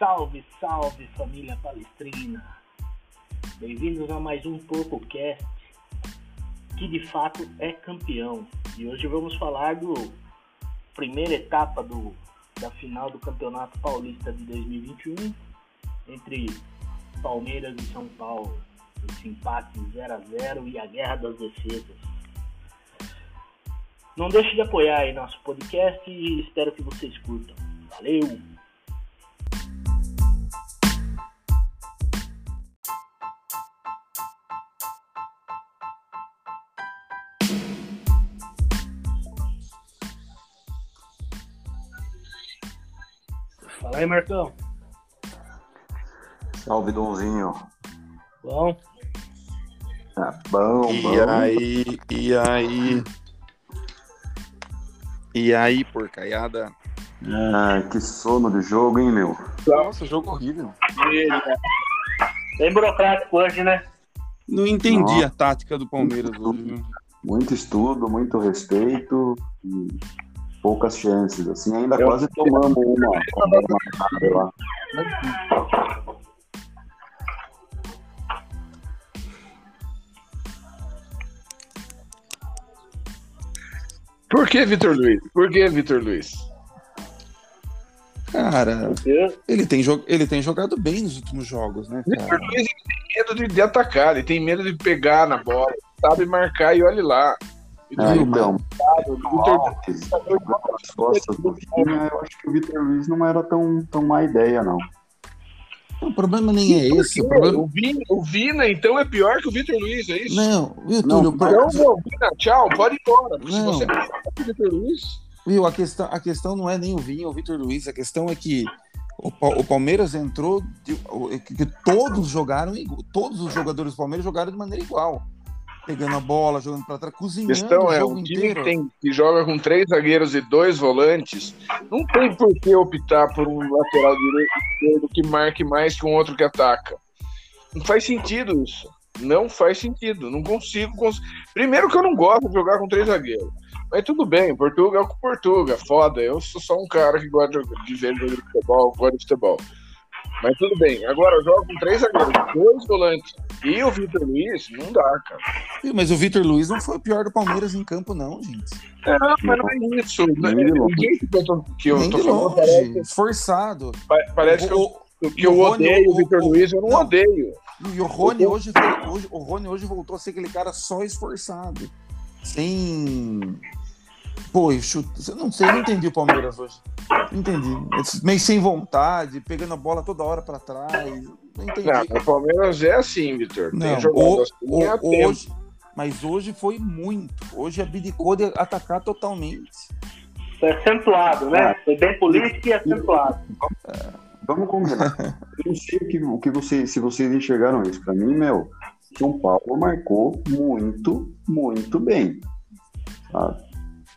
Salve, salve família palestrina! Bem-vindos a mais um PorcoCast, que de fato é campeão. E hoje vamos falar do primeira etapa do, da final do Campeonato Paulista de 2021 entre Palmeiras e São Paulo. Esse empate 0 a 0 e a guerra das defesas. Não deixe de apoiar aí nosso podcast e espero que vocês curtam. Valeu! Aí, Marcão. Salve, Donzinho. Bom? Ah, bom, E bom. aí, e aí? E aí, porcaiada? Ah, que sono de jogo, hein, meu? Nossa, jogo horrível. Bem burocrático hoje, né? Não entendi Nossa. a tática do Palmeiras hoje. viu? Muito estudo, muito respeito e poucas chances. Assim, ainda Eu- quase tomamos uma, uma lá. Por que, Vitor Luiz? Por que, Vitor Luiz? Cara, ele tem, ele tem jogado bem nos últimos jogos, né, Vitor? Luiz ele tem medo de, de atacar, ele tem medo de pegar na bola, sabe marcar e olhe lá. Então, Vitor Vinha, eu acho que o Vitor Luiz não era tão, tão má ideia, não. O problema nem é esse. O problema... o, Vina, o Vina, então, é pior que o Vitor Luiz, é isso? Não, viu, Não, pro- Então, meu, Vina, tchau, pode ir embora. Se Não. você é pior que o Vitor Luiz, Viu, a questão, a questão não é nem o Vinho ou o Vitor Luiz, a questão é que o, o Palmeiras entrou, de- que, todos jogaram, todos os jogadores do Palmeiras jogaram de maneira igual. Pegando a bola, jogando para trás, cozinhando questão o é, jogo o time inteiro. que, tem, que joga com três zagueiros e dois volantes, não tem por que optar por um lateral direito que marque mais que um outro que ataca. Não faz sentido isso. Não faz sentido. Não consigo. cons- Primeiro que eu não gosto de jogar com três zagueiros. Mas tudo bem, Portugal é com Portugal, foda. Eu sou só um cara que gosta de ver jogo de futebol, gosta de futebol. Mas tudo bem. Agora eu jogo com três zagueiros, dois volantes e o Vitor Luiz, não dá, cara. Viu, Mas o Vitor Luiz não foi o pior do Palmeiras em campo, não, gente. Não, mas não é isso. Nem de longe. Ninguém que eu tô, que eu Nem tô falando parece, esforçado. pa- parece que eu, O- que eu o Rony, odeio o o- Vitor o- Luiz, eu não, não. odeio. E o Rony hoje, hoje, o Rony hoje voltou a ser aquele cara só esforçado. Sem. Pô, chute. Eu não sei, eu não entendi o Palmeiras hoje. Não entendi. Meio sem vontade, pegando a bola toda hora pra trás. Não entendi. Não, o Palmeiras é assim, Vitor. Não, Tem jogado o- assim há o- hoje, mas hoje foi muito. Hoje abdicou de atacar totalmente. Foi acentuado, né? Foi bem político e acentuado. Vamos combinar. Eu não sei o que, o que vocês, se vocês enxergaram isso. Pra mim, meu, São Paulo marcou muito, muito bem. Sabe?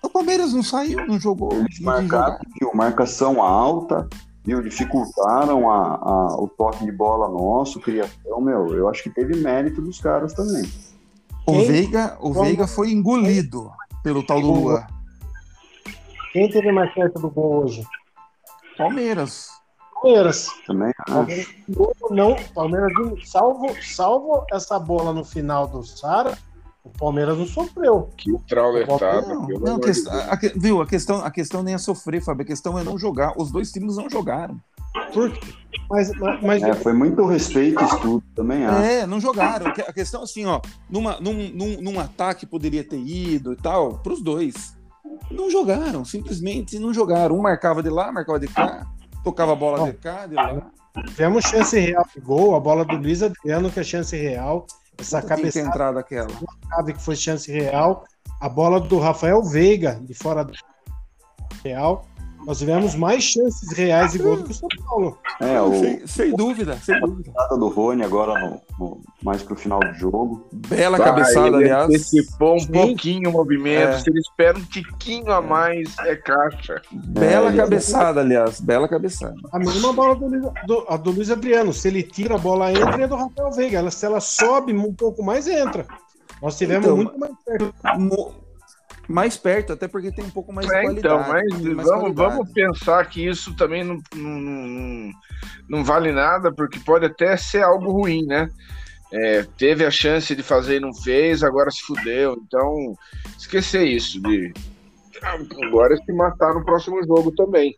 O Palmeiras não saiu, não jogou. Eles marcaram, marcação alta, viu, dificultaram a, a- o toque de bola nosso, criação, meu, eu acho que teve mérito dos caras também. O Quem? Veiga, o Veiga foi engolido pelo tal do Luan. Quem teve mais perto do gol hoje? Palmeiras. Palmeiras. Também acho. Palmeiras não, Palmeiras salvo, salvo essa bola no final do Sara, o Palmeiras não sofreu. Que. Não, pelo não, que- Deus. a, que- viu? A questão, a questão nem é sofrer, Fábio. A questão é não jogar. Os dois times não jogaram. Por quê? Mas, mas, mas É, foi muito respeito e estudo, também acho. É, não jogaram. A questão assim, ó, numa, num, num, num ataque poderia ter ido e tal, pros dois. Não jogaram, simplesmente não jogaram. Um marcava de lá, marcava de cá, tocava a bola de cá, de lá. tivemos chance real de gol, a bola do Luiz Adriano, que é chance real. Essa cabeçada aquela. que foi chance real. A bola do Rafael Veiga, de fora do real. Nós tivemos mais chances reais de gol do que o São Paulo. É, o Sem, sem dúvida, sem dúvida. do Rony agora, no, no- mais pro final do jogo. Bela Tá, cabeçada, ele aliás. antecipou um Sim. pouquinho o movimento. É. Se ele espera um tiquinho a mais, é caixa. Bela É, cabeçada, aliás. Bela cabeçada. A mesma bola do, Luiz- do, a do Luiz Adriano. Se ele tira a bola, entra e a do Rafael Veiga. Ela, se ela sobe um pouco mais, entra. Nós tivemos Então, muito mais perto. Mais perto, até porque tem um pouco mais de É, qualidade. então, mas vamos, qualidade. vamos pensar que isso também não, não, não, não vale nada, porque pode até ser algo ruim, né? É, teve a chance de fazer e não fez, agora se fudeu. Então, esquecer isso de agora se matar no próximo jogo também.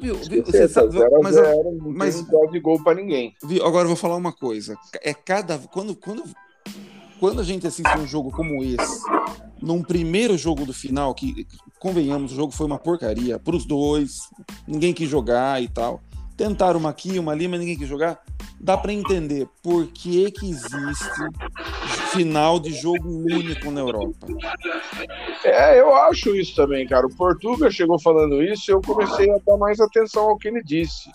Viu, viu, você sabe- zero mas, zero, não mas- tem dó de gol pra ninguém. viu, agora eu vou falar uma coisa. É cada. Quando, quando, quando a gente assiste um jogo como esse, num primeiro jogo do final, que convenhamos, o jogo foi uma porcaria pros dois, ninguém quis jogar e tal. Tentaram uma aqui, uma ali, mas ninguém quis jogar. Dá pra entender por que, que existe final de jogo único na Europa. É, eu acho isso também, cara. O Portuga chegou falando isso e eu comecei a dar mais atenção ao que ele disse.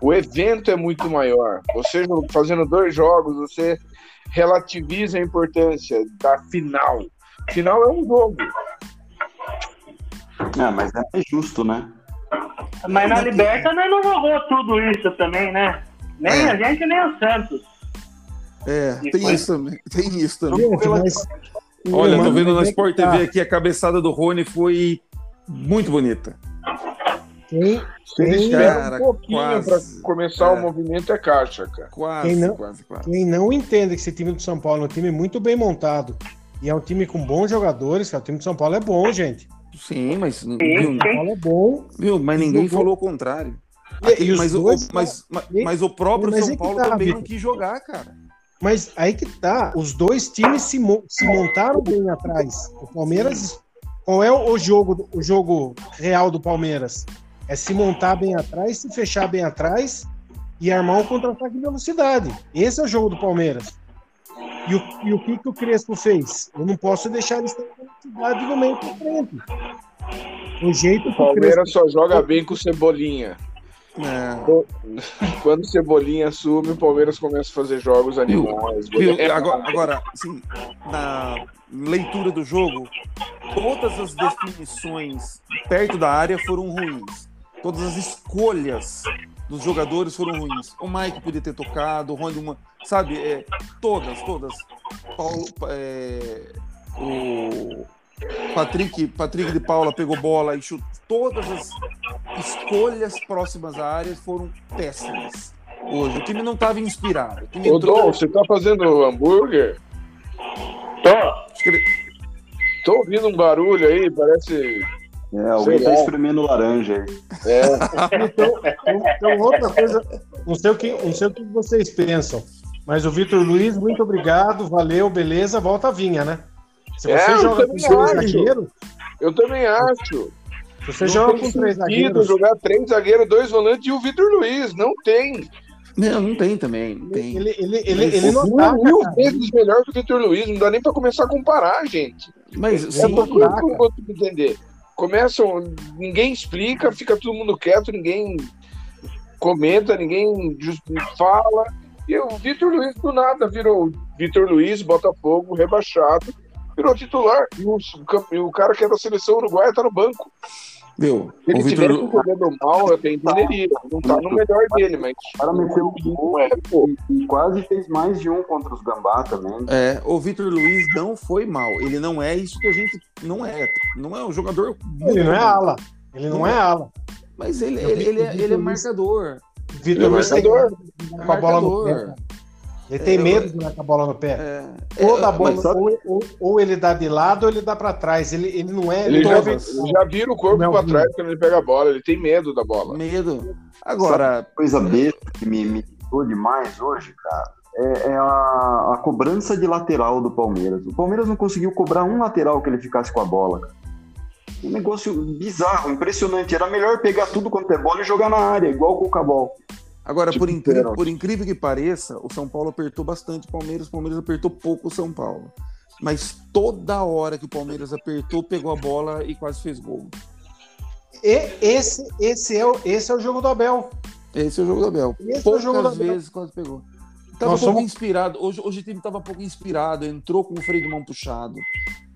O evento é muito maior. Você fazendo dois jogos, você relativiza a importância da final. Final é um jogo. É, mas é justo, né? Mas na Liberta nós não jogou tudo isso também, né? Nem É. a gente, nem o Santos. É, E tem foi- isso também. Tem isso também. Gente, mas- Olha, tô vendo na Sport? TV aqui, a cabeçada do Rony foi muito bonita. Quem, quem, Cara, um pouquinho quase. para começar É. o movimento é caixa, cara. Quase, Quem não- quase, quase. quem não entende que esse time do São Paulo é um time muito bem montado e é um time com bons jogadores, cara, o time do São Paulo é bom, gente. Sim, mas, viu, O São Paulo é bom. viu, mas ninguém Jogou- falou o contrário. Aqui- e mas, o, dois- mas, mas, e- mas o próprio mas São é que Paulo tá, também Vitor. não quis jogar, cara. Mas aí que tá, os dois times se, mo- se montaram bem atrás. O Palmeiras, qual é o jogo, o jogo real do Palmeiras? É se montar bem atrás, se fechar bem atrás e armar um contra-ataque de velocidade. Esse é o jogo do Palmeiras. E o, e o que, que o Crespo fez? Eu não posso deixar eles terem velocidade no meio pra frente. O jeito que O o Crespo Palmeiras só joga bem com Cebolinha. É. Quando Cebolinha assume, o Palmeiras começa a fazer jogos animais. Viu, É, agora, agora, assim, na leitura do jogo, todas as definições perto da área foram ruins. Todas as escolhas dos jogadores foram ruins. O Mike podia ter tocado, o Rony, uma, sabe? É, todas, todas. Paulo, é, o Patrick, Patrick de Paula pegou bola e chutou. Todas as escolhas próximas à área foram péssimas. Hoje, o time não estava inspirado. O Ô, entrou- Dom, você tá fazendo hambúrguer? Tô. Tô ouvindo um barulho aí, parece. É, alguém tá lá. espremendo laranja aí. É, Então, então, outra coisa, não sei, o que, não sei o que vocês pensam, mas o Vitor Luiz, muito obrigado, valeu, beleza, volta a vinha, né? Se É, você eu joga com três zagueiros, eu também acho. se você não joga tem com três zagueiros, jogar três zagueiros, dois volantes e o Vitor Luiz. Não tem. Não, não tem também. Não tem. ele, ele, ele, ele não ataca, mil cara. vezes melhor que o Vitor Luiz. Não dá nem pra começar a comparar, gente. Mas É sim, eu não consigo entender. Começam, ninguém explica, fica todo mundo quieto, ninguém comenta, ninguém fala. E o Vitor Luiz do nada virou Vitor Luiz, Botafogo, rebaixado, virou titular. E o, o cara que é da seleção uruguaia tá no banco. Viu? Se ele O tivesse Vitor, jogando mal, eu até entenderia. Não tá no melhor dele, mas. O cara meteu um Não gol é, pô. e, quase fez mais de um contra os Gambá também. é, o Vitor Luiz não foi mal. Ele não é isso que a gente não é. Não é um jogador. Ele não é ala, ele não é ala. Mas ele, ele, ele, é, ele é marcador. Vitor Luiz tem com a bola no pé. Ele tem É, eu- medo de dar com a bola no pé. É, Ou, é, dá bola, mas- ou, ou- ou ele dá de lado ou ele dá pra trás. Ele, ele não é. Ele já, ele já vira o corpo não. trás quando ele pega a bola. Ele tem medo da bola. medo. Agora, Coisa besta que me me irritou demais hoje, cara, é, é a, a cobrança de lateral do Palmeiras. O Palmeiras não conseguiu cobrar um lateral que ele ficasse com a bola. cara. Um negócio bizarro, impressionante. Era melhor pegar tudo quanto é bola e jogar na área, igual o Cabal. Agora Tipo por, pênalti. por incrível que pareça, o São Paulo apertou bastante o Palmeiras, o Palmeiras apertou pouco o São Paulo. Mas toda hora que o Palmeiras apertou, pegou a bola e quase fez gol. E esse, esse, é o, esse é o jogo do Abel. Esse é o jogo do Abel. Esse é o Poucas jogo do Abel. vezes quase pegou. Tava Nós um pouco somos- inspirado. Hoje, hoje o time tava um pouco inspirado, entrou com o freio de mão puxado.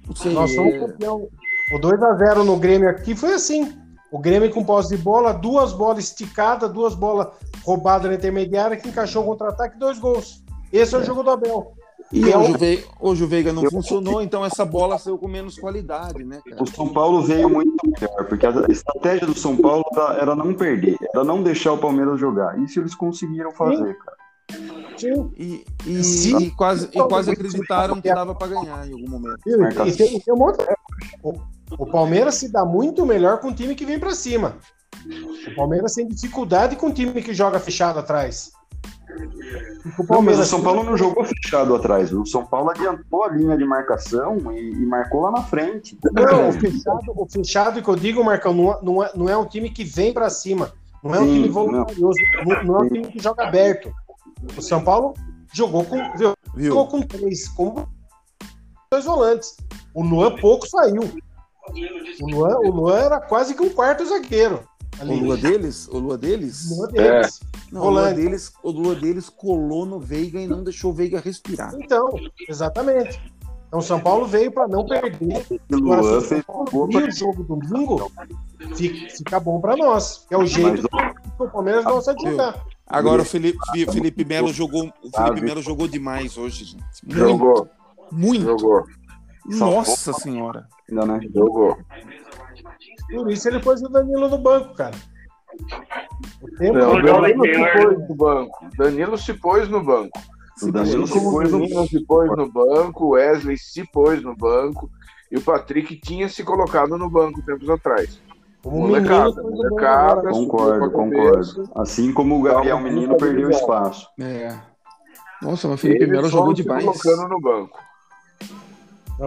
Não sei. Nós somos é- campeão. O 2x0 no Grêmio aqui foi assim. O Grêmio com posse de bola, duas bolas esticadas, duas bolas roubadas na intermediária, que encaixou o contra-ataque, dois gols. Esse é o jogo do Abel. E Que é hoje, o- hoje o Veiga não Eu- funcionou, então essa bola saiu com menos qualidade, né, cara? O São Paulo veio muito melhor, porque a estratégia do São Paulo era, não perder, era não deixar o Palmeiras jogar. Isso eles conseguiram fazer, cara. Sim. E, e, Sim. e quase, e quase acreditaram que dava para ganhar em algum momento. E, e tem, tem um monte- o, o Palmeiras se dá muito melhor com um time que vem pra cima. O Palmeiras tem dificuldade com um time que joga fechado atrás. O Não, mas o Palmeiras São Paulo não jogou fechado atrás. O São Paulo adiantou a linha de marcação e, e marcou lá na frente. Não, o fechado, o fechado que eu digo, Marcão, não, é- não, é, não é um time que vem pra cima. Não é um Sim, time voluntarioso. Não, não é um time que joga aberto. O São Paulo jogou com, jogou Viu? com três, com dois volantes. O Luan pouco saiu. O Luan, o Luan era quase que um quarto zagueiro. O Ali. Lua deles? O Lua deles? O Luan deles. Não, o Lua deles, o Lua deles colou no Veiga e não deixou o Veiga respirar. Então, exatamente. Então, o São Paulo veio para não perder. E Agora, se Luan o São fez Paulo abrir o jogo domingo, fica, fica bom para nós. É o jeito que o Palmeiras gosta de jogar. Agora o Felipe, o Felipe Melo jogou, o Felipe Melo jogou demais hoje, gente. Muito, Jogou, muito. jogou, Nossa senhora. ainda, né? jogou. Por isso ele pôs o Danilo no banco, cara. O tempo Não, Danilo se pôs no banco. Danilo se pôs no banco. O Danilo se pôs no Menino se pôs no banco, o Wesley se pôs no banco e o Patrick tinha se colocado no banco tempos atrás. como Molecada, banco molecada. Concordo, concordo. Assim como o Gabriel Menino perdeu espaço. É. Nossa, mas o Felipe Melo jogou demais. colocando no banco.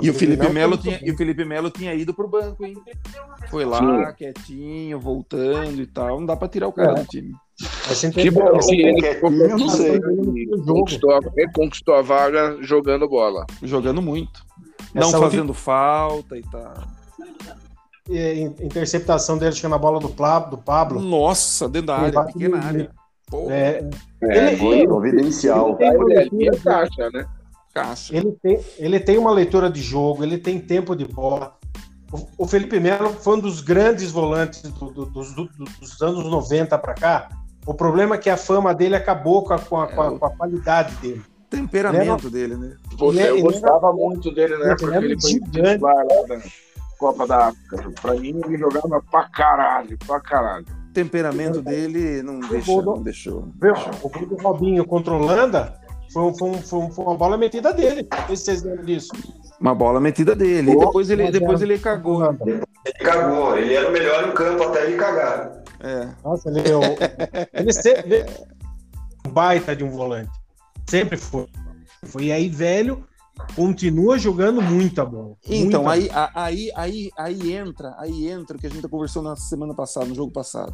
E o Felipe Melo tinha, e o Felipe Melo tinha ido pro banco, hein? Foi lá, Sim. quietinho, voltando e tal. Não dá pra tirar o cara É. do time. Que bom interessante. que ele Quietinho, eu não sei. conquistou, a- ele conquistou a vaga jogando bola. Jogando muito. Essa não fazendo falta e tal. É, in- interceptação dele, que é na bola do, Pla, do Pablo. Nossa, dentro da área, Ele pequena área. Porra, É, É, Ele- Foi providencial. tem uma ele leitura é caixa, né? Caixa. Ele tem, ele tem uma leitura de jogo, ele tem tempo de bola. O, o Felipe Melo foi um dos grandes volantes do- do- dos, do- dos anos 90 para cá. O problema é que a fama dele acabou com a, com a- com a- com a qualidade dele. Temperamento dele, né? Ele é- eu ele gostava muito dele na ele época era que ele foi gigante. titular lá da Copa da África. Pra mim, ele jogava pra caralho, pra caralho. Temperamento dele não deixou, gol do- não deixou. O gol do Robinho contra o Holanda foi, um- foi um- foi um- foi uma bola metida dele. Não sei se vocês lembram disso. Uma bola metida dele. E depois ele, depois é- ele cagou. Ele cagou, ele era o melhor em campo até ele cagar. É. Nossa, ele, é o- ele sempre um baita de um volante. Sempre foi. Foi aí, velho, continua jogando muita bola. Então, Muita aí, a- aí, aí, aí entra, aí entra o que a gente conversou na semana passada, no jogo passado.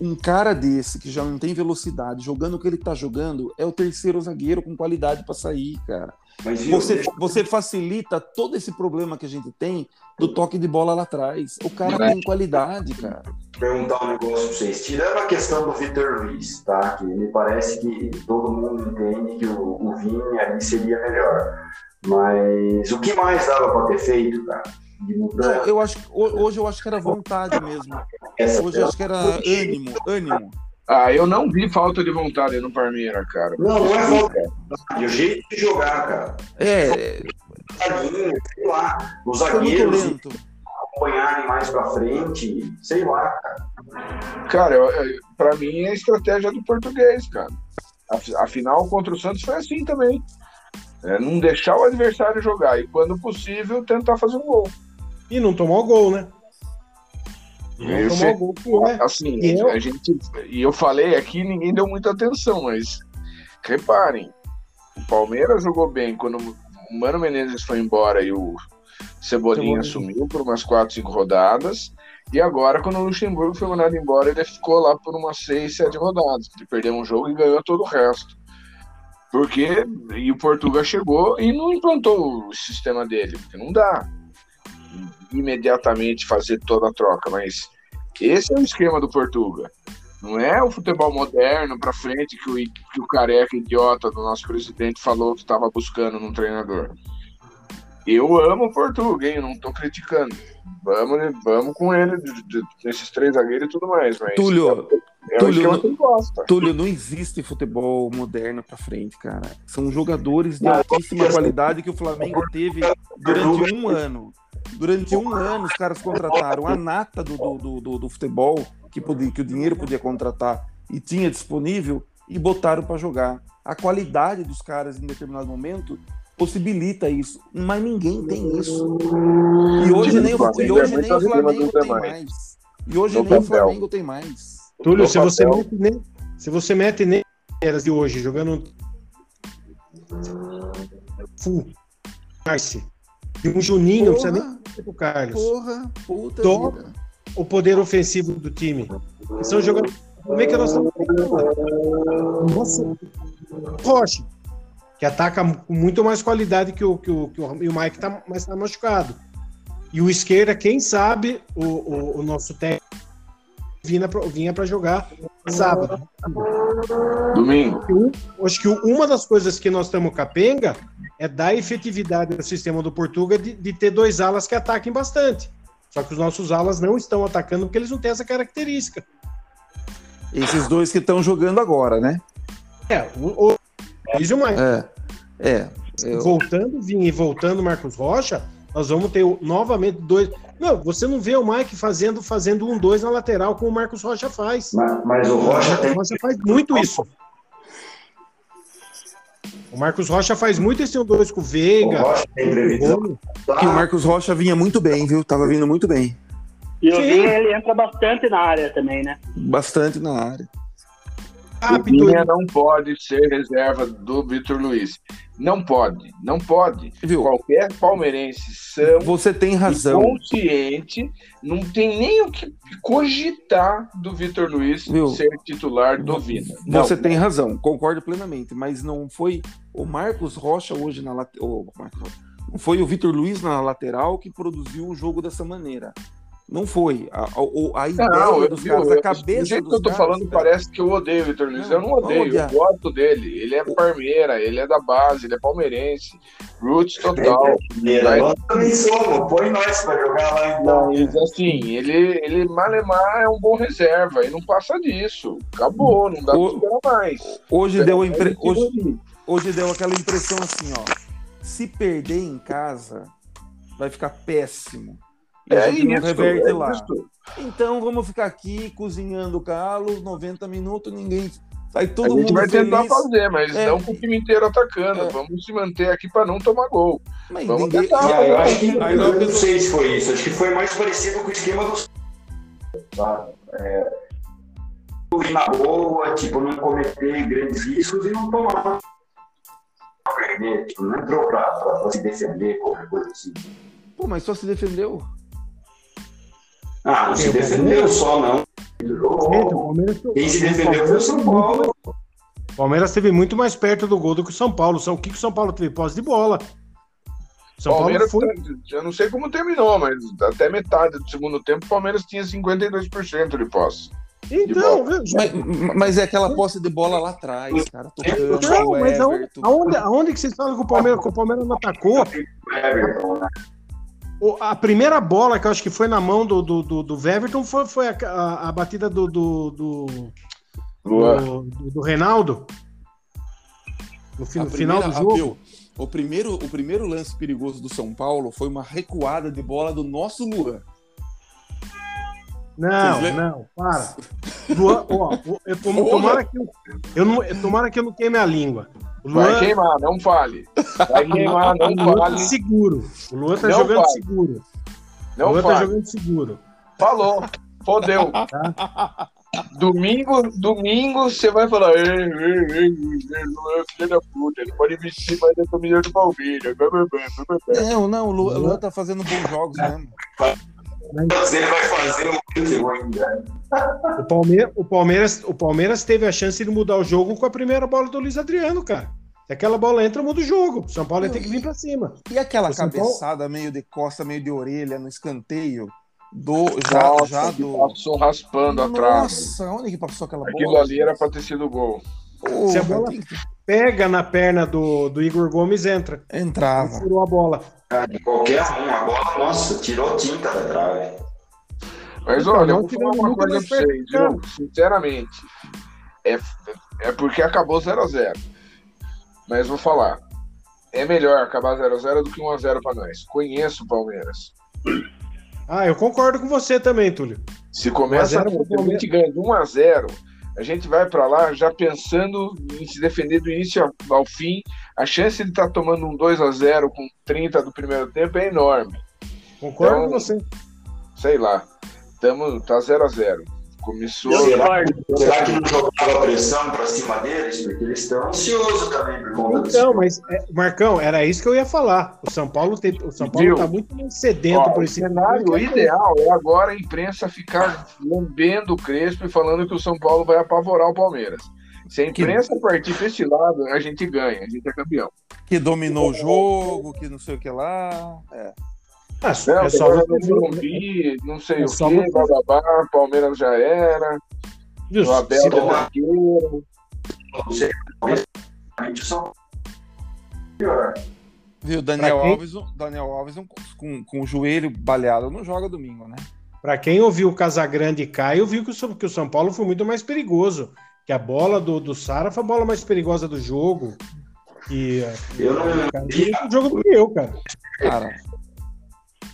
Um cara desse que já não tem velocidade, jogando o que ele tá jogando, é o terceiro zagueiro com qualidade para sair, cara. Mas Você, deixa- você facilita todo esse problema que a gente tem do toque de bola lá atrás. O cara É. tem qualidade, cara. perguntar um negócio pra vocês. Tirando a questão do Vitor Luiz, tá? Que me parece que todo mundo entende que o, o Vini ali seria melhor. Mas o que mais dava pra ter feito, cara? De Não, mudar eu acho, ho- hoje eu acho que era vontade mesmo. Hoje eu acho que era ânimo, ânimo. Ah, eu não vi falta de vontade no Palmeiras, cara. Não, não é falta de o jeito de jogar, cara. É, A linha, sei lá. Os zagueiros acompanharem mais pra frente, sei lá, cara. Cara, pra mim é a estratégia do português, cara. Af- Afinal, contra o Santos foi assim também. É, não deixar o adversário jogar e, quando possível, tentar fazer um gol. E não tomou gol, né? Não Eu tomou gol, é. Assim, E eu- a gente. E eu falei aqui, ninguém deu muita atenção, mas reparem, o Palmeiras jogou bem quando o Mano Menezes foi embora e o Cebolinha assumiu por umas 4, 5 rodadas. E agora, quando o Luxemburgo foi mandado embora, ele ficou lá por umas 6, 7 rodadas. Ele perdeu um jogo e ganhou todo o resto. Porque e o Portugal chegou e não implantou o sistema dele, porque não dá imediatamente fazer toda a troca, mas esse é o esquema do Portuga. Não é o futebol moderno para frente que o, que o careca idiota do nosso presidente falou que estava buscando num treinador. Eu amo o Portuga, hein? Não estou criticando. Vamos, vamos com ele, desses três zagueiros e tudo mais. Mas Túlio, É o Túlio, não-. Túlio, não existe futebol moderno pra frente, cara. São jogadores de altíssima qualidade que o Flamengo teve durante um ano. Durante um ano, os caras contrataram a nata do, do, do, do- do futebol, que, podia, que o dinheiro podia contratar e tinha disponível, e botaram pra jogar. A qualidade dos caras em determinado momento possibilita isso, mas ninguém tem isso. E hoje time nem o, e Flamengo hoje é nem o Flamengo tem mais. E hoje No nem o. Flamengo tem mais. Túlio, se você, mete nem, se você mete nem Palmeiras de hoje jogando full Arce, e um Juninho, não precisa nem pro Carlos. porra, puta Dó. vida. O poder ofensivo do time. São jogadores. Como é que nós estamos? Nossa, Rocha, que ataca com muito mais qualidade que o, que o, que o, e o Mike tá, mas tá machucado. E o esquerda, quem sabe, o, o, o nosso técnico vinha pra, vinha para jogar sábado. Domingo. Acho que uma das coisas que nós estamos capenga é dar efetividade ao sistema do Portuga de, de ter dois alas que ataquem bastante. Só que os nossos alas não estão atacando porque eles não têm essa característica. Esses dois que estão jogando agora, né? É, o, o, e o. É. É. Eu- Voltando, Vinha e voltando Marcos Rocha, nós vamos ter o- novamente dois. Não, você não vê o Mike fazendo fazendo um dois na lateral como o Marcos Rocha faz. Mas, mas o O Rocha Marcos tem Rocha faz muito isso. O Marcos Rocha faz muito esse um dois com o o Veiga. Rocha tem o previsão. Que o Marcos Rocha vinha muito bem, viu? Tava vindo muito bem. E o ele entra bastante na área também, né? Bastante na área. O Rápido. Vinha não pode ser reserva do Vitor Luiz. Não pode, não pode. Viu? Qualquer palmeirense são Você tem razão. consciente, não tem nem o que cogitar do Vitor Luiz Viu? ser titular do Vina. Não. Você tem razão, concordo plenamente, mas não foi o Marcos Rocha hoje na lateral. Não foi o Vitor Luiz na lateral que produziu o jogo dessa maneira. Não foi. A, a, a ideia Não, eu, dos viu, caras, eu- a cabeça do jeito que eu tô caras, falando, cara, parece que eu odeio o Vitor Luiz. Não, eu não odeio, eu gosto dele. Ele é parmeira, ele é da base, ele é palmeirense. Roots total. Nós também somos, põe nós pra jogar lá então. Mas assim, ele, ele Malemar é um bom reserva e não passa disso. Acabou, não dá pra O- esperar mais. Hoje deu, a impre- É hoje, hoje deu aquela impressão assim, ó. Se perder em casa, vai ficar péssimo. E a É gente isso, reverte é lá. isso. Então vamos ficar aqui cozinhando o calo, 90 minutos, ninguém. Sai A todo gente mundo vai tentar feliz. fazer, mas É. não com o time inteiro atacando. É. Vamos se manter aqui para não tomar gol. Mas Vamos ninguém. tentar. Ah, eu acho que Aí eu não- não sei se foi isso. Acho que foi mais parecido com o esquema do tá? é, na boa, tipo, não cometer grandes riscos e não tomar perder, tipo, não entrou pra, pra, pra se defender, qualquer coisa assim. Pô, mas só se defendeu. Ah, não se Eu- defendeu só, não. Quem se defendeu foi o São Paulo. o Palmeiras esteve muito mais perto do gol do que o São Paulo. São, o que, que o São Paulo teve? Posse de bola. O São Palmeiras, Paulo foi. eu não sei como terminou, mas até metade do segundo tempo, o Palmeiras tinha 52% de posse. Então, viu? Já- Mas, mas é aquela posse de bola lá atrás, cara. Tocando Não, mas aonde, Everton. aonde, aonde que vocês falam que o Palmeiras, que o Palmeiras não atacou? Everton, a primeira bola que eu acho que foi na mão do, do, do, do Weverton foi, foi a, a, a batida do, do, do, do, do- do Reinaldo. No, fi- A no final do primeira- jogo. viu? O primeiro, o primeiro lance perigoso do São Paulo foi uma recuada de bola do nosso Luan. Não, não, para. Luan, ó, eu, tom- tomara, que eu, eu não, tomara que eu não queime a língua. O Vai Luan, queimar, não fale. Vai queimar, não o Luan tá fale. seguro. O Luan tá Não jogando fale. seguro. o Não Luan tá fale. jogando seguro. Falou. Fodeu. Domingo, domingo, você vai falar. "Ei, ei, ei, Luan, filho da puta, ele pode vestir mais da camisa do Palmeiras. Não, não, o Luan, o Luan tá fazendo bons jogos mesmo. Mas ele vai fazer um último ainda. O, Palme- o Palmeiras, o Palmeiras teve a chance de mudar o jogo com a primeira bola do Luiz Adriano, cara. Se aquela bola entra, muda o jogo. O São Paulo ia ter que vir pra cima. E aquela O São Paulo- cabeçada meio de costa, meio de orelha no escanteio do já, Nossa, já do. Passou raspando a trave. Nossa, onde que passou aquela bola? Aquilo ali era pra ter sido gol. Porra, Se a bola- tem que- Pega na perna do, do Igor Gomes, entra. Entrava. Furou a bola. Ah, De qualquer um, a bola, nossa, tirou tinta da trave. Mas olha, eu vou falar uma coisa pra vocês, viu? Sinceramente. É, é porque acabou 0x0. Mas vou falar. É melhor acabar 0x0 do que 1x0 pra nós. Conheço o Palmeiras. Ah, eu concordo com você também, Túlio. Se começa 1 a 0 a, pro a gente ganha de 1x0, a gente vai pra lá já pensando em se defender do início ao, fim. A chance de estar tomando um 2x0 com 30 do primeiro tempo é enorme. Concordo Então, com você. Sei lá. Tamo, tá 0x0. Começou. Será, será que não jogava pressão pra cima deles? Porque eles estão ansiosos também por conta disso. Então, mas, é, Marcão, era isso que eu ia falar. O São Paulo, tem, o São Paulo Viu? tá muito sedento Ó, por o esse cenário ideal é agora a imprensa ficar lambendo o Crespo e falando que o São Paulo vai apavorar o Palmeiras. Se a imprensa partir pra esse lado, a gente ganha, a gente é campeão. Que dominou o jogo, que não sei o que lá. É. Ah, Não, é só você ver- Morumbi, não sei É o só você- bababá, Palmeiras já era, viu, o Abel se- é pior. Viu, Daniel? Alves, Daniel Alves não- com, com o joelho baleado não joga domingo, né? Pra quem ouviu o Casagrande cair, viu que o, que o São Paulo foi muito mais perigoso. Que a bola do, do Sara foi a bola mais perigosa do jogo. E Eu não o cara o jogo do que eu, cara. Cara,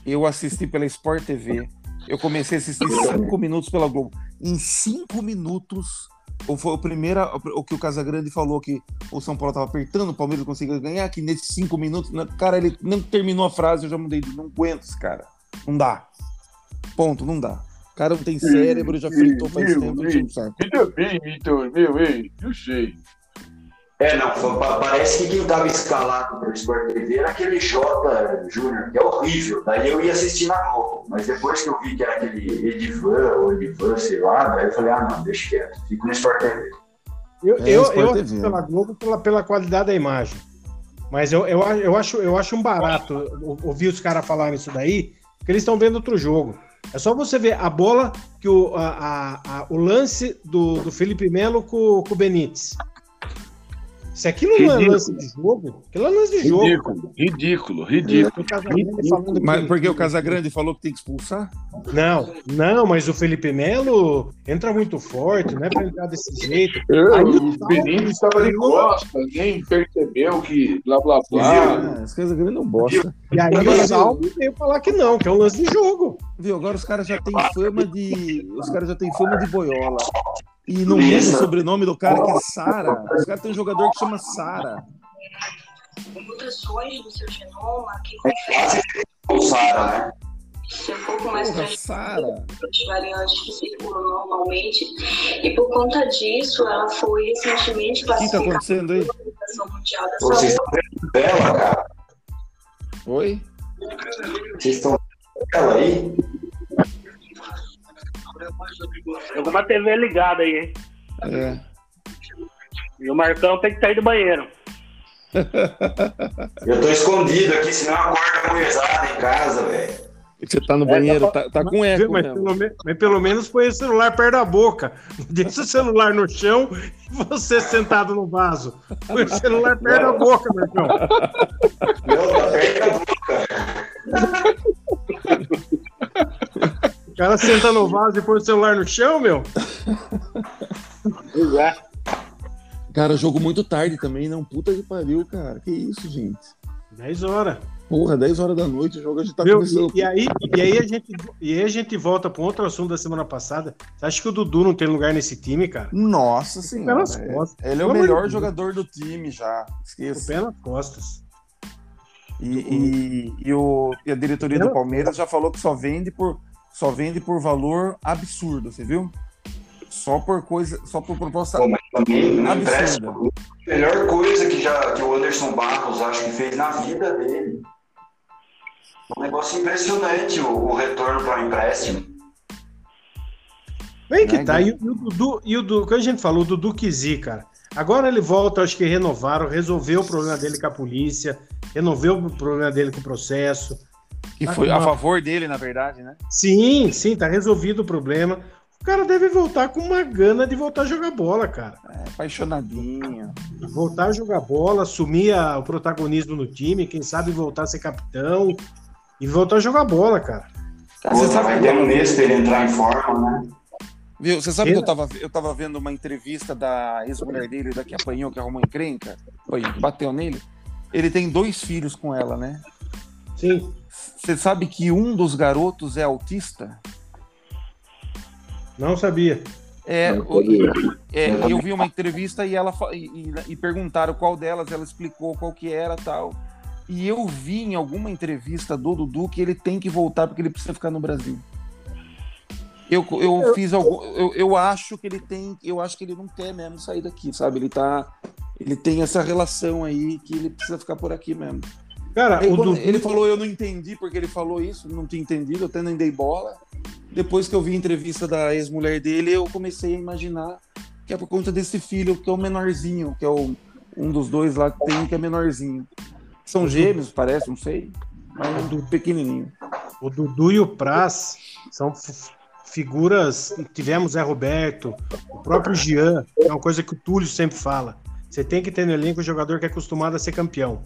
eu assisti pela Sport TV. Eu comecei a assistir cinco minutos pela Globo. Em cinco minutos, ou foi o primeiro, o que o Casagrande falou que o São Paulo estava apertando, o Palmeiras conseguiu ganhar, que nesses cinco minutos, cara, ele não terminou a frase, eu já mudei, não aguento esse cara. Não dá. Ponto, não dá. O cara não tem cérebro, já fritou faz Meu, tempo, meu. saco. Ainda bem, Vitor, meu, ei, eu sei. É, não, parece que quem estava escalado para o Sport TV era aquele J Júnior, que é horrível. Daí eu ia assistir na Globo, mas depois que eu vi que era aquele Edivan ou Edivan, sei lá, daí eu falei, ah, não, deixa quieto, fico no Sport TV. Eu, É, eu, eu assisto pela Globo pela, pela qualidade da imagem. Mas eu, eu, a- eu, acho, eu acho um barato ou- ouvir os caras falarem isso daí, porque eles estão vendo outro jogo. É só você ver a bola, que o, a, a- a- o lance do, do Felipe Melo com, com o Benítez. Se aquilo não é Ridículo. lance de jogo, aquilo é lance de jogo. Ridículo, ridículo, ridículo. Mas porque o Casagrande falou que tem que expulsar? Não, não, mas o Felipe Melo entra muito forte, não é pra entrar desse jeito. Eu, Aí o tá, Benítez estava de costas, nem percebeu que blá blá blá. Ah, esse Casagrande não bosta. E aí o Salvo veio falar que não, que é um lance de jogo. Viu, agora os caras já têm fama de. Os caras já têm fama de boiola. E não muda o sobrenome do cara que é Sara. Os caras têm um jogador que chama Sara. mutações no seu genoma que O Sara, né? ser um pouco mais Porra, Sara. as variantes que circulam normalmente. E por conta disso, ela foi recentemente O que tá classificada acontecendo aí? pela Organização Mundial da Vocês estão vendo dela, cara? Oi? Vocês estão vendo ela aí? Tem uma TV ligada aí, hein? É. E o Marcão tem que sair do banheiro. Eu tô escondido aqui, senão acorda a mulherzada em casa, velho. Você tá no banheiro, tá, tá com eco mas, mesmo. pelo, me- mas pelo menos põe o celular perto da boca. Deixa o celular no chão e você sentado no vaso. Põe o celular perto da boca, Marcão. cara senta no vaso e põe o celular no chão, meu. Pois é. Cara, jogo muito tarde também, não. Puta que pariu, cara. Que isso, gente. 10 horas. Porra, 10 horas da noite, o jogo a gente tá Viu? começando. E, e aí, e, aí a gente, e aí a gente volta para um outro assunto da semana passada. Você acha que o Dudu não tem lugar nesse time, cara? Nossa senhora. Pelas é- costas. Ele é o melhor jogador do time já. O Esqueça. pé nas costas. E, e, e o, e a diretoria do Palmeiras já falou que só vende por, só vende por valor absurdo, você viu? Só por coisa, só por proposta Pô, mas também absurda. A melhor coisa que, já, que o Anderson Barros acho que fez na vida dele. Um negócio impressionante o, o retorno para o empréstimo. Vem que Né, tá. né? E, o- Dudu, e o Dudu, quando a gente falou, o Dudu Kizi, cara. Agora ele volta, acho que renovaram, resolveu o problema dele com a polícia, resolveu o problema dele com o processo. Que foi a favor dele, na verdade, né? Sim, sim, tá resolvido o problema. O cara deve voltar com uma gana de voltar a jogar bola, cara. É, apaixonadinho. Voltar a jogar bola, assumir a- o protagonismo no time, quem sabe voltar a ser capitão e voltar a jogar bola, cara. Cara, você Outra, sabe vai que ter um tava- mês pra ele entrar em forma, né? Viu? Você sabe que eu tava, eu tava vendo uma entrevista da ex-mulher dele, da que apanhou, que arrumou encrenca, que bateu nele. Ele tem dois filhos com ela, né? Sim. Você sabe que um dos garotos é autista? Não sabia. É, Não sabia. é, eu vi uma entrevista e ela e, e- e perguntaram qual delas, ela explicou qual que era tal. E eu vi em alguma entrevista do Dudu que ele tem que voltar porque ele precisa ficar no Brasil. Eu, eu fiz algum. Eu, eu acho que ele tem. Eu acho que ele não quer mesmo sair daqui, sabe? Ele tá. Ele tem essa relação aí que ele precisa ficar por aqui mesmo. Cara, Aí, o quando Dudu, ele falou, eu não entendi porque ele falou isso, não tinha entendido, eu até nem dei bola. Depois que eu vi a entrevista da ex-mulher dele, eu comecei a imaginar que é por conta desse filho, que é o menorzinho, que é o, um dos dois lá que tem, que é menorzinho. São gêmeos, parece, não sei. Mas é um pequenininho. o Dudu e o Praz são figuras. Tivemos Zé Roberto, o próprio Jean, é uma coisa que o Túlio sempre fala. Você tem que ter no elenco um jogador que é acostumado a ser campeão.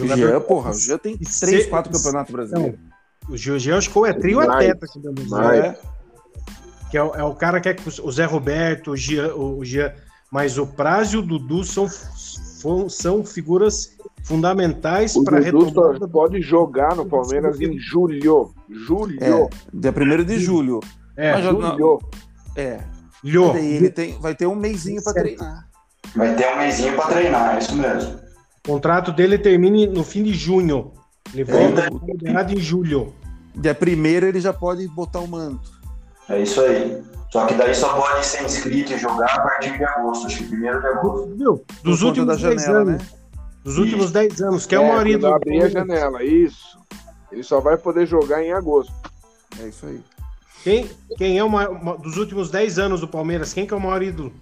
O Jean, porra, o Jean tem três, se- quatro campeonatos brasileiros. O Jean acho que é trio ou é Vai. tetra, se não me. É, que é, o- é o cara que é o Zé Roberto, o Jean, o Jean, mas o Praz e o Dudu são, são figuras fundamentais para Dudu só retomada. pode jogar no Palmeiras em julho. Julho. é, dia 1 de julho. É, Mas já- Julho. É, Lhô, daí ele tem, vai ter um mêsinho pra Certo. treinar. Vai ter um mêsinho pra treinar, é isso mesmo. O contrato dele termina no fim de junho. Ele volta liberado em julho. Dia 1 ele já pode botar o manto. É isso aí. Só que daí só pode ser inscrito e jogar a partir de agosto, acho que primeiro de agosto. Viu? Dos Por últimos da 10 janela, anos. né? Dos últimos 10 anos, que é, É, o maioria do. abrir a janela, isso. Ele só vai poder jogar em agosto. É isso aí. Quem, quem é o ma- ma- dos últimos 10 anos do Palmeiras? Quem que é o maior ídolo?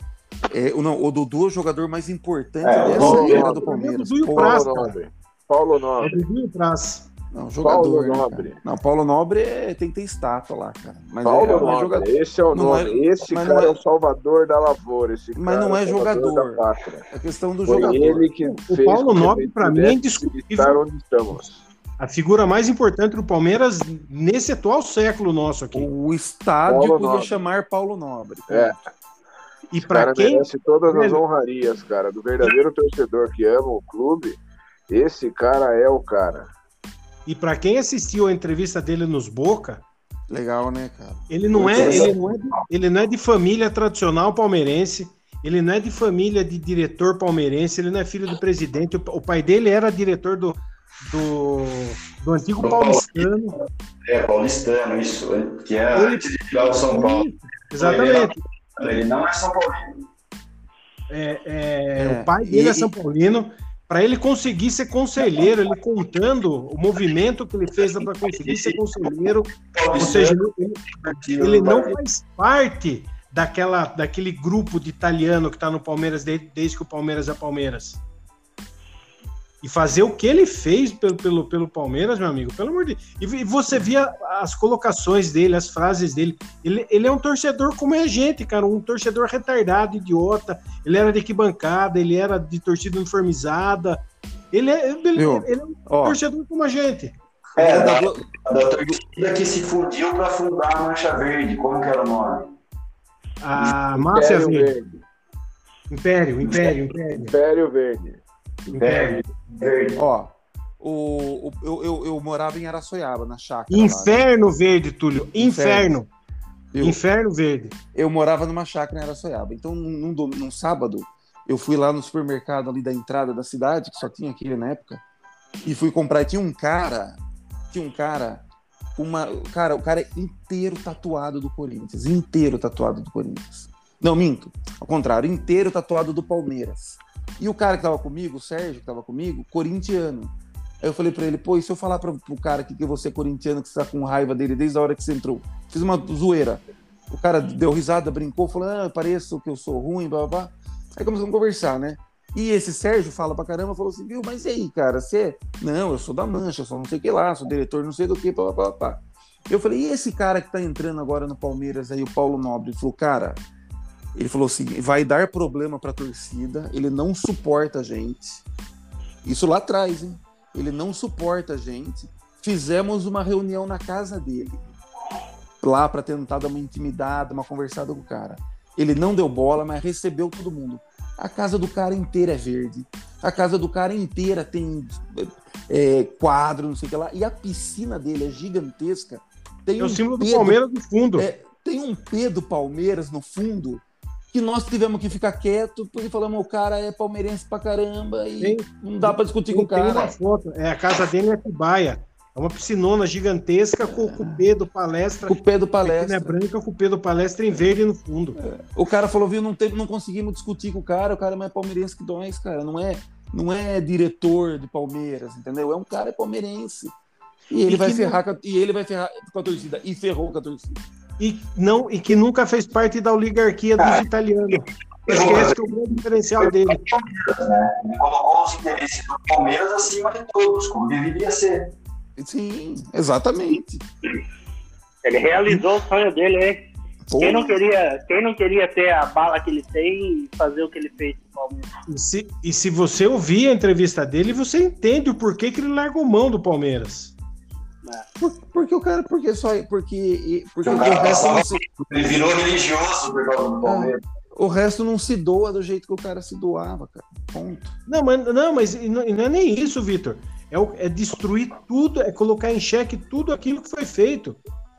É, o- não, o Dudu é o jogador mais importante É, dessa Paulo era Nobre. do Palmeiras. Dudu e o Pô, Praz. Paulo cara. Nobre. Paulo É Nobre. Dudu e o. Não, jogador. Paulo né, cara? Nobre. Não, Paulo Nobre é- tem que ter estátua lá, cara. Mas Paulo é, não é Nobre. jogador. Esse é o Não nome. é- esse mas cara é- é o salvador da lavoura. Esse Mas cara não é jogador. É questão do Foi jogador. ele que O fez Paulo Nobre, a gente pra mim, é indiscutível. onde estamos. A figura mais importante do Palmeiras nesse atual século nosso aqui. O estádio Paulo podia Nobre. chamar Paulo Nobre. É. E para quem merece todas as honrarias, cara. Do verdadeiro torcedor que ama o clube, esse cara é o cara. e para quem assistiu a entrevista dele nos Boca, Legal, né, cara? ele não é ele não é, de, ele não é de família tradicional palmeirense. Ele não é de família de diretor palmeirense, ele não é filho do presidente. O, pai dele era diretor do, do, do antigo Do paulistano. É, paulistano, isso. Que é Ele- antes de São Paulo. Exatamente. Ele não é São Paulo. É, é, É, O pai dele e- é São Paulino. Para ele conseguir ser conselheiro, ele contando o movimento que ele fez para conseguir ser conselheiro, ou seja, ele, ele não faz parte daquela, daquele grupo de italiano que está no Palmeiras desde, desde que o Palmeiras é Palmeiras. E fazer o que ele fez pelo, pelo, pelo Palmeiras, meu amigo, pelo amor de Deus. E, você via as colocações dele, as frases dele. Ele, ele é um torcedor como é a gente, cara, um torcedor retardado, idiota. Ele era de arquibancada, ele era de torcida uniformizada. Ele é, ele, ele é um Ó, torcedor como a gente. É, da, jogador- da torcida que se fundiu pra fundar a Mancha Verde. Como que era o nome? A máfia Império verde. Verde. Império, Império, Império. Império Verde. Império. Verde. ó, o, o- eu, eu, eu morava em Araçoiaba, na chácara. lá, né? Inferno verde, Túlio. Inferno. Viu? Inferno verde. Eu morava numa chácara em Araçoiaba. Então, num, num num sábado, eu fui lá no supermercado ali da entrada da cidade, que só tinha aquele na época, e fui comprar. E tinha um cara, tinha um cara, uma, cara, o cara é inteiro tatuado do Corinthians, inteiro tatuado do Corinthians. Não, minto, ao contrário, inteiro tatuado do Palmeiras. E o cara que tava comigo, o Sérgio, que tava comigo, corintiano. Aí eu falei pra ele, pô, e se eu falar pra, pro cara aqui que você é corintiano, que você tá com raiva dele desde a hora que você entrou? Fiz uma zoeira. O cara deu risada, brincou, falou: Ah, pareço que eu sou ruim, blá blá blá. Aí começamos a conversar, né? E esse Sérgio fala pra caramba, falou assim: Viu, mas e aí, cara, você. Não, eu sou da Mancha, sou não sei o que lá, sou diretor não sei do que, blá blá. blá. Eu falei: E esse cara que tá entrando agora no Palmeiras aí, o Paulo Nobre? Ele falou: Cara, ele falou assim: vai dar problema pra torcida, ele não suporta a gente. Isso lá atrás, hein? Ele não suporta a gente. Fizemos uma reunião na casa dele. lá para tentar dar uma intimidade, uma conversada com o cara. Ele não deu bola, mas recebeu todo mundo. A casa do cara inteira é verde. A casa do cara inteira tem é, quadro, não sei o que lá. E a piscina dele é gigantesca. Tem É o um símbolo do P do- Palmeiras no fundo. é, tem um P do Palmeiras no fundo que nós tivemos que ficar quieto porque falamos o cara é palmeirense pra caramba e Tem- não dá pra discutir com o Tem uma cara. foto. É, a casa dele é Atibaia. É uma piscinona gigantesca com, com o P do palestra. P do piscina palestra. é branca com o P do palestra em verde no fundo. O cara falou, viu, não, teve, não conseguimos discutir com o cara, o cara não é palmeirense que nós, cara. Não é, não é diretor de Palmeiras, entendeu? É um cara palmeirense. E ele E vai ferrar com a, e ele vai ferrar com a torcida. E ferrou com a torcida. E, não, e que nunca fez parte da oligarquia dos italianos. Esquece que é o grande diferencial dele. né? Ele colocou os interesses do Palmeiras acima de todos, como deveria ser. Sim, exatamente. Ele realizou o sonho dele, hein? Pô, Quem não, queria, quem não queria ter a bala que ele tem e fazer o que ele fez com o Palmeiras? E se, e se você ouvir a entrevista dele, você entende o porquê que ele largou mão do Palmeiras. Por- porque o cara, porque só, porque, porque O o resto, não se, Ele virou religioso por causa do Palmeiras. o resto não se doa do jeito que o cara se doava, cara. Ponto. Não, mas, não, mas não, não é nem isso, Vitor. É, o- é destruir tudo, é colocar em xeque tudo aquilo que foi feito.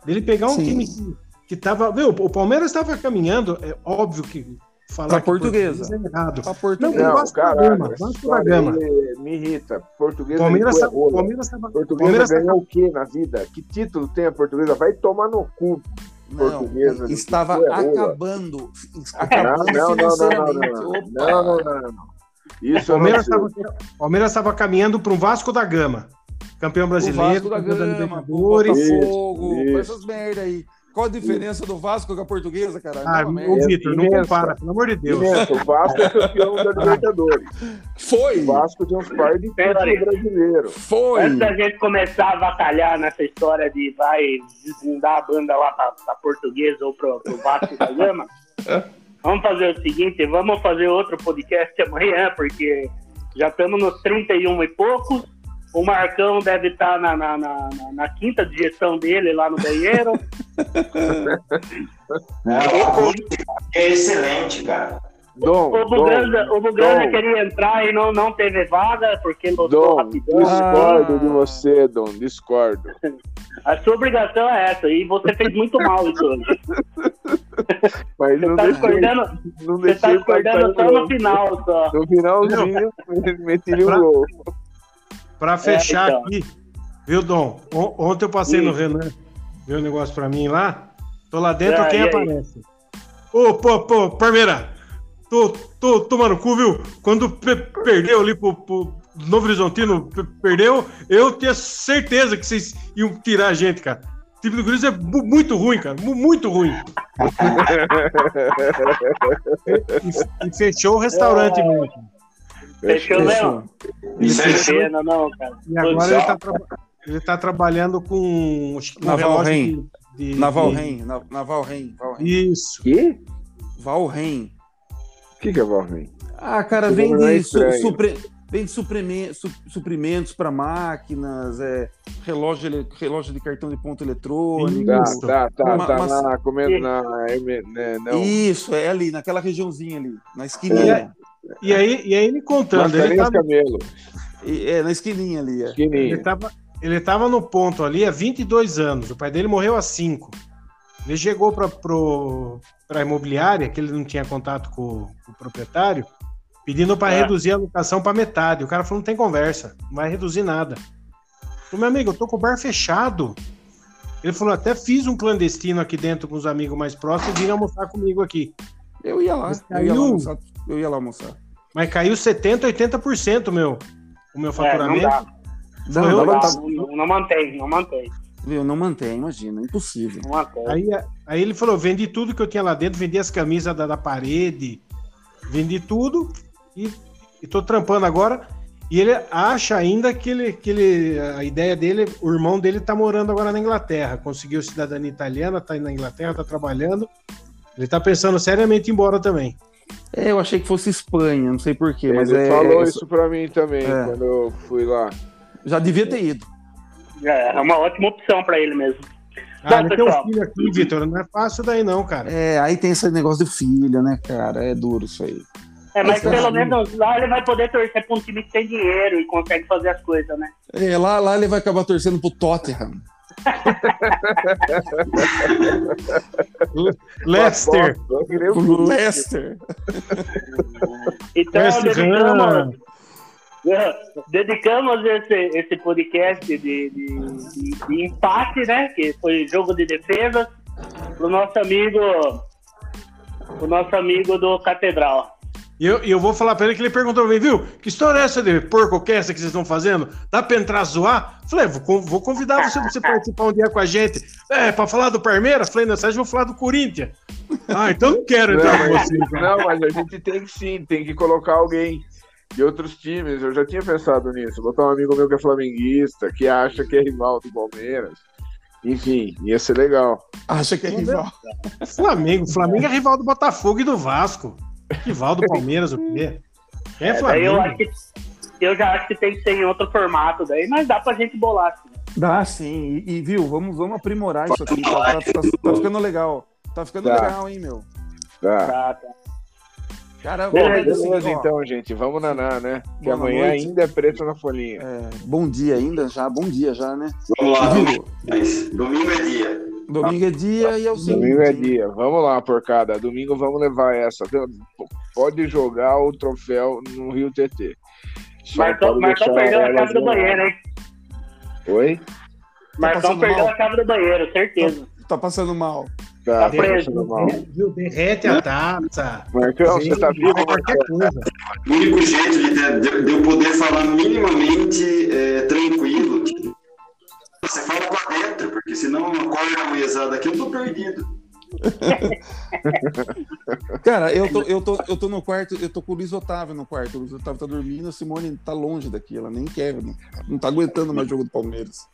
Ele pegar um Sim. time que, que tava. Viu, o Palmeiras estava caminhando, é óbvio que falar Pra que portuguesa. português é errado. Pra Não, português. Não, Vasco da Gama, Vasco da Gama. me irrita. Português Palmeiras é. Palmeiras Portuguesa Palmeiras ganhou o quê na vida? Que título tem a portuguesa? Vai tomar no cu. Não, portuguesa, estava é acabando, Não, acabando não, não, não, não, não, não, não, não, não. Isso Palmeiras estava Palmeiras tava caminhando para um Vasco da Gama. Campeão O brasileiro, Vasco da da Gama, o Libertadores. Botafogo, Isso, isso. essas merda aí. Qual a diferença do Vasco com a portuguesa, cara? Ah, Não, ô. Vitor, não compara, pelo amor de Deus. Imenso, O Vasco é campeão da Libertadores. Foi! O Vasco tem uns par de Peraí. títulos brasileiros. Foi! Antes da gente começar a batalhar nessa história de vai desbundar a banda lá pra, pra portuguesa ou pro, pro Vasco da Gama, vamos fazer o seguinte, vamos fazer outro podcast amanhã, porque já estamos nos 31 e poucos. O Marcão deve estar na, na, na, na- na quinta digestão dele lá no banheiro. Não, é excelente, cara. Dom, O Buganda, Dom, o Buganda Dom. queria entrar e não, não teve vaga, porque lotou Dom, rapidão. discordo Ah. de você, Dom, discordo. A sua obrigação é essa, e você fez muito mal isso hoje. Mas Você não tá deixei, discordando, não você tá discordando passar só o no final, só. No finalzinho, meti Pra- gol. Para fechar então. aqui, viu, Dom? On- Ontem eu passei Sim. no Renan, viu o negócio pra mim lá. Tô lá dentro, Ah, quem aparece? Ô, pô, pô, Parmeira, tô, tô tomando cu, viu? Quando pe- perdeu ali pro, pro Novo Horizontino, pe- perdeu, eu tinha certeza que vocês iam tirar a gente, cara. O time do Corinthians é mu- muito ruim, cara, mu- muito ruim. e, e fechou o restaurante É. mesmo. Fechou Que fechou. pena, não, cara. E agora ele tá, ele tá trabalhando com que Naval de, de- Naval de- Ren, na- Naval Ren, Val Ren. Isso. Que? Valheim. O que, que é Valheim? Ah, cara, vem nome é de, su, supre- vem de suprime- su- suprimentos para máquinas, é, relógio, relógio de cartão de ponto eletrônico. Tá, Isso. tá, tá, Uma- tá uma- na, comendo na, não. Isso, é ali, naquela regiãozinha ali, na esquininha. E aí, e aí ele contando, ele, tá, Camelo, E- É, na esquininha ali. É. ele, esquininha. tava, ele tava no ponto ali há 22 anos. O pai dele morreu há 5. Ele chegou para a imobiliária, que ele não tinha contato com, com o proprietário, pedindo para É. reduzir a locação para metade. O cara falou: não tem conversa, não vai reduzir nada. Falei, meu amigo, eu tô com o bar fechado. Ele falou: até fiz um clandestino aqui dentro com os amigos mais próximos e vim almoçar comigo aqui. Eu ia lá, Mas eu ia lá caiu. almoçar. Eu ia lá almoçar. Mas caiu 70%, 80% meu, o meu É, não faturamento. dá. Não, eu- dá, tá- não, não mantém, não mantém. Viu, não mantém, imagina, impossível. Aí, aí ele falou: vendi tudo que eu tinha lá dentro, vendi as camisas da, da parede, vendi tudo e, e tô trampando agora. E ele acha ainda que ele, que ele. A ideia dele, o irmão dele tá morando agora na Inglaterra. Conseguiu cidadania italiana, tá aí na Inglaterra, tá trabalhando. Ele tá pensando seriamente em ir embora também. É, eu achei que fosse Espanha, não sei porquê, mas Ele é, falou é- isso pra mim também, É. quando eu fui lá. já devia ter ido. É, é uma ótima opção para ele mesmo. Ah, Bom, ele tem um filho aqui, Vitor. Não é fácil daí, não, cara. É, aí tem esse negócio do filho, né, cara? É duro isso aí. É, mas pelo menos lá ele vai poder torcer pra um time que tem dinheiro e consegue fazer as coisas, né? É, lá, lá ele vai acabar torcendo pro Tottenham. Lester. O Pro Leicester. Então, West dedicamos, dedicamos esse, esse podcast de, de, de- de empate, né? Que foi jogo de defesa, pro nosso amigo, pro nosso amigo do Catedral. E eu, eu vou falar pra ele que ele perguntou pra mim, viu? Que história é essa de porco que que vocês estão fazendo? Dá pra entrar zoar? Falei, vou, con- vou convidar você pra você participar um dia com a gente. É, pra falar do Palmeiras? Falei, não, Sérgio, vou falar do Corinthians. Ah, então não quero entrar com Não, você. não, mas a gente tem que sim, tem que colocar alguém de outros times. Eu já tinha pensado nisso. Botar um amigo meu que é flamenguista, que acha que é rival do Palmeiras. Enfim, ia ser legal. Acha que é rival. Flamengo. Flamengo é rival do Botafogo e do Vasco. Rival do Palmeiras, o quê? É É, daí eu, Flamengo? acho que, eu já acho que tem que ser em outro formato daí, mas dá pra gente bolar. Assim. Dá sim. E, e, viu, vamos, vamos aprimorar isso aqui. Tá, tá- tá- tá ficando legal. Tá ficando Tá. legal, hein, meu? Tá. Tá, tá. Cara, Beleza, assim, Beleza, então, gente. Vamos naná, né? Que Boa amanhã noite. ainda é preto na folhinha. é, bom dia ainda, já. Bom dia já, né? Vamos lá, Viu? mas domingo é dia. Domingo é dia e é o seguinte. Domingo é dia. Vamos lá, porcada. Domingo vamos levar essa. Pode jogar o troféu no Rio TT. Só Marcão, Marcão perdeu a chave do banheiro, hein? Oi? Marcão passando perdeu mal? a chave do banheiro, certeza. Tá passando mal. Tá, Tá tá preso. passando mal. Viu? Derrete a taça. Marcão, você tá vivo, qualquer coisa. O único jeito de, de- de eu poder falar minimamente é, tranquilo, você fala pra dentro, porque senão acorda a mulherzada aqui, eu tô perdido. Cara, eu tô, eu, tô, eu tô no quarto, eu tô com o Luiz Otávio no quarto. O Luiz Otávio tá dormindo, a Simone tá longe daqui, ela nem quer, não, não tá aguentando mais jogo do Palmeiras.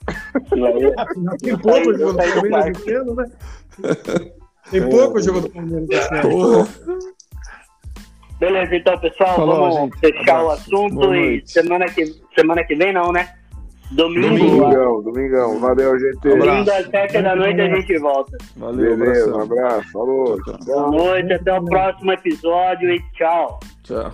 Tem pouco o jogo do Palmeiras esse ano, né? Tem pouco o jogo do Palmeiras esse ano. Beleza, então, pessoal, Falou, vamos gente. fechar o assunto e semana que, semana que vem não, né? Domingo, Domingão, domingão. Valeu, gente. domingo às sete da noite a gente volta. Valeu, Beleza, um abraço. Falou. Boa noite, até o próximo episódio e tchau. Tchau.